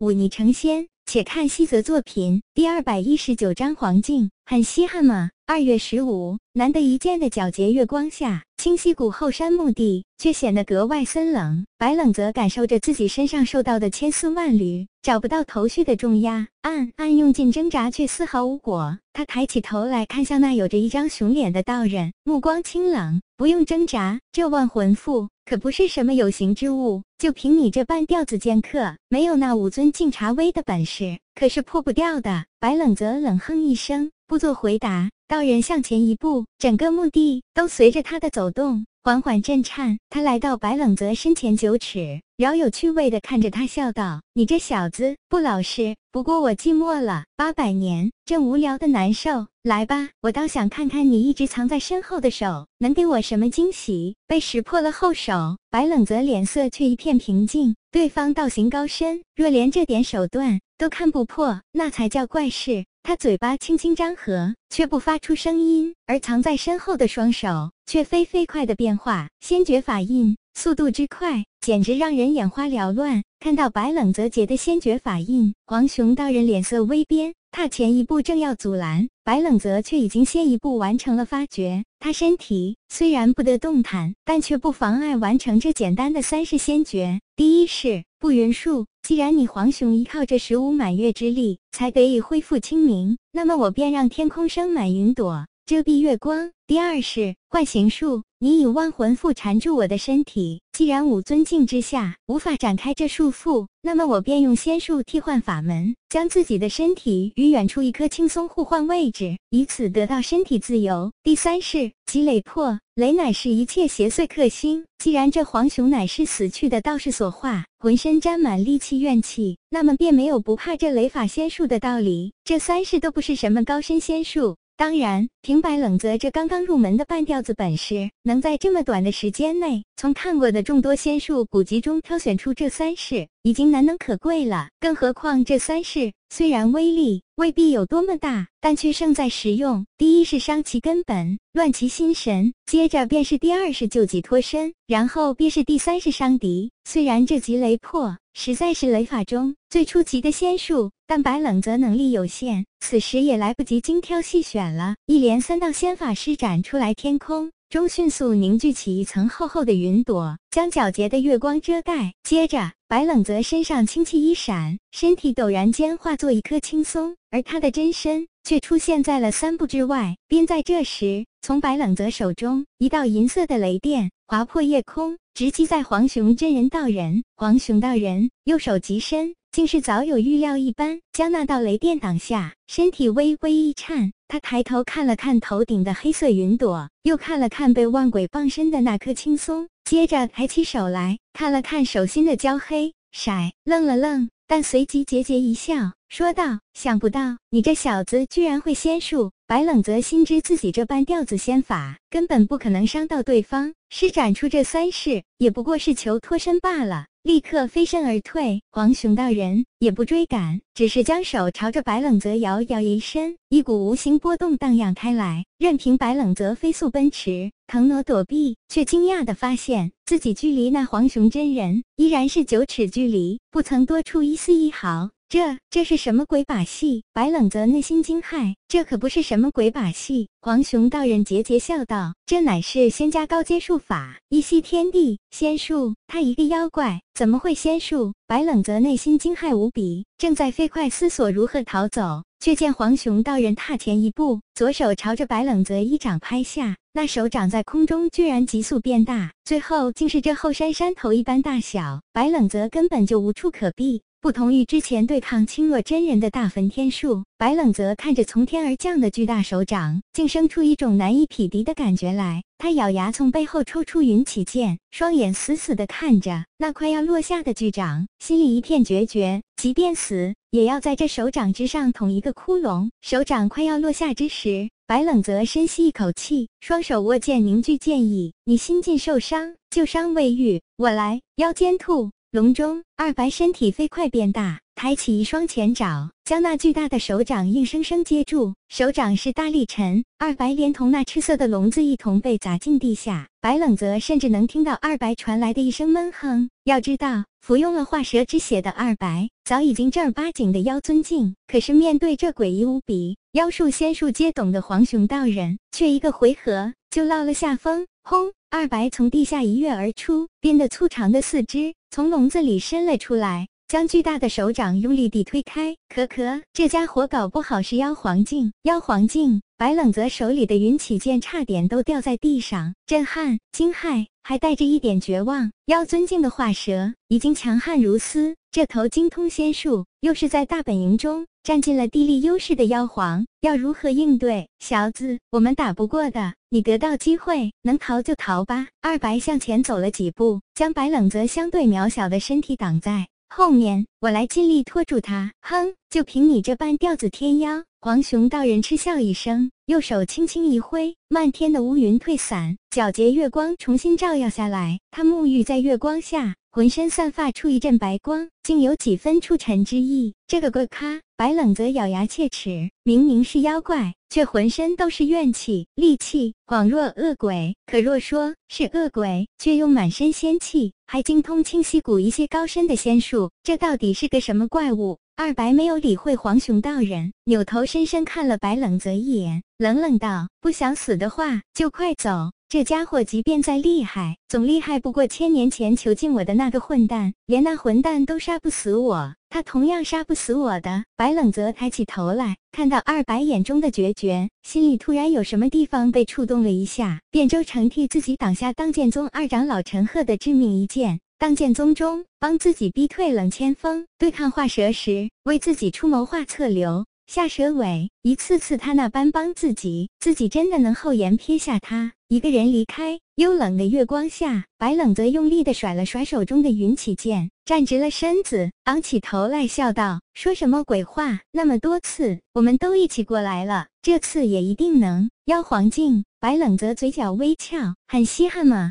忤逆成仙。且看西泽作品第二百一十九章黄镜，很稀罕吗？二月十五，难得一见的皎洁月光下，清溪谷后山墓地却显得格外森冷。白冷则感受着自己身上受到的千丝万缕、找不到头绪的重压，暗暗用尽挣扎，却丝毫无果。他抬起头来看向那有着一张熊脸的道人，目光清冷。不用挣扎，这万魂符可不是什么有形之物，就凭你这半吊子剑客，没有那五尊敬茶威的本事，可是破不掉的。白冷泽冷哼一声，不做回答。道人向前一步，整个墓地都随着他的走动缓缓震颤。他来到白冷泽身前九尺，饶有趣味地看着他，笑道：“你这小子不老实。不过我寂寞了八百年，正无聊的难受。来吧，我倒想看看你一直藏在身后的手能给我什么惊喜。”被识破了后手，白冷泽脸色却一片平静。对方道行高深，若连这点手段都看不破，那才叫怪事。他嘴巴轻轻张合，却不发出声音，而藏在身后的双手却飞飞快的变化，先觉法印速度之快，简直让人眼花缭乱。看到白冷泽杰的先觉法印，黄熊道人脸色微变，踏前一步正要阻拦，白冷泽却已经先一步完成了发掘。他身体虽然不得动弹，但却不妨碍完成这简单的三式先觉。第一式不云术。既然你黄熊依靠这十五满月之力才得以恢复清明，那么我便让天空生满云朵，遮蔽月光。第二式幻形术，你以万魂缚缠住我的身体，既然五尊境之下无法展开这束缚，那么我便用仙术替换法门，将自己的身体与远处一棵轻松互换位置，以此得到身体自由。第三是积雷破。雷乃是一切邪祟克星。既然这黄熊乃是死去的道士所化，浑身沾满戾气怨气，那么便没有不怕这雷法仙术的道理。这三式都不是什么高深仙术。当然，平白冷泽这刚刚入门的半吊子本事，能在这么短的时间内，从看过的众多仙术古籍中挑选出这三式，已经难能可贵了。更何况这三式虽然威力未必有多么大，但却胜在实用。第一是伤其根本，乱其心神；接着便是第二是救己脱身，然后便是第三是伤敌。虽然这极雷破实在是雷法中最初级的仙术，但白冷泽能力有限，此时也来不及精挑细选了。一连三道仙法施展出来，天空中迅速凝聚起一层厚厚的云朵，将皎洁的月光遮盖。接着，白冷泽身上清气一闪，身体陡然间化作一颗青松，而他的真身却出现在了三步之外。便在这时，从白冷泽手中，一道银色的雷电划破夜空。直击在黄熊真人道人，黄熊道人右手极深，竟是早有预料一般，将那道雷电挡下，身体微微一颤。他抬头看了看头顶的黑色云朵，又看了看被万鬼傍身的那颗青松，接着抬起手来看了看手心的焦黑色，愣了愣，但随即桀桀一笑，说道：“想不到你这小子居然会仙术。”白冷则心知自己这般吊子仙法根本不可能伤到对方，施展出这三式也不过是求脱身罢了，立刻飞身而退。黄熊道人也不追赶，只是将手朝着白冷泽摇摇一伸，一股无形波动荡漾开来，任凭白冷泽飞速奔驰、腾挪躲避，却惊讶地发现自己距离那黄熊真人依然是九尺距离，不曾多出一丝一毫。这这是什么鬼把戏？白冷泽内心惊骇，这可不是什么鬼把戏。黄熊道人桀桀笑道：“这乃是仙家高阶术法，一息天地仙术。他一个妖怪，怎么会仙术？”白冷泽内心惊骇无比，正在飞快思索如何逃走，却见黄熊道人踏前一步，左手朝着白冷泽一掌拍下，那手掌在空中居然急速变大，最后竟是这后山山头一般大小。白冷泽根本就无处可避。不同于之前对抗青若真人的大焚天术，白冷泽看着从天而降的巨大手掌，竟生出一种难以匹敌的感觉来。他咬牙从背后抽出云起剑，双眼死死地看着那快要落下的巨掌，心里一片决绝，即便死也要在这手掌之上捅一个窟窿。手掌快要落下之时，白冷泽深吸一口气，双手握剑凝聚剑意：“你心境受伤，旧伤未愈，我来。”腰间吐。笼中，二白身体飞快变大。抬起一双前爪，将那巨大的手掌硬生生接住。手掌是大力沉，二白连同那赤色的笼子一同被砸进地下。白冷泽甚至能听到二白传来的一声闷哼。要知道，服用了化蛇之血的二白早已经正儿八经的妖尊境，可是面对这诡异无比、妖术仙术皆懂的黄熊道人，却一个回合就落了下风。轰！二白从地下一跃而出，变得粗长的四肢从笼子里伸了出来。将巨大的手掌用力地推开，可可，这家伙搞不好是妖皇境。妖皇境，白冷泽手里的云起剑差点都掉在地上，震撼、惊骇，还带着一点绝望。妖尊境的化蛇已经强悍如斯，这头精通仙术，又是在大本营中占尽了地利优势的妖皇，要如何应对？小子，我们打不过的，你得到机会，能逃就逃吧。二白向前走了几步，将白冷泽相对渺小的身体挡在。后面我来尽力拖住他。哼，就凭你这半吊子天妖！黄熊道人嗤笑一声，右手轻轻一挥，漫天的乌云退散，皎洁月光重新照耀下来。他沐浴在月光下，浑身散发出一阵白光，竟有几分出尘之意。这个怪咖！白冷泽咬牙切齿，明明是妖怪，却浑身都是怨气、戾气，恍若恶鬼；可若说是恶鬼，却又满身仙气，还精通清溪谷一些高深的仙术。这到底是个什么怪物？二白没有理会黄熊道人，扭头深深看了白冷泽一眼，冷冷道：“不想死的话，就快走。这家伙即便再厉害，总厉害不过千年前囚禁我的那个混蛋，连那混蛋都杀不死我。”他同样杀不死我的。白冷泽抬起头来，看到二白眼中的决绝，心里突然有什么地方被触动了一下，便周成替自己挡下当剑宗二长老陈赫的致命一剑。当剑宗中帮自己逼退冷千锋，对抗化蛇时，为自己出谋划策留下蛇尾，一次次他那般帮自己，自己真的能厚颜撇下他？一个人离开幽冷的月光下，白冷则用力的甩了甩手中的云起剑，站直了身子，昂起头来笑道：“说什么鬼话？那么多次，我们都一起过来了，这次也一定能。”妖皇境，白冷则嘴角微翘，很稀罕吗？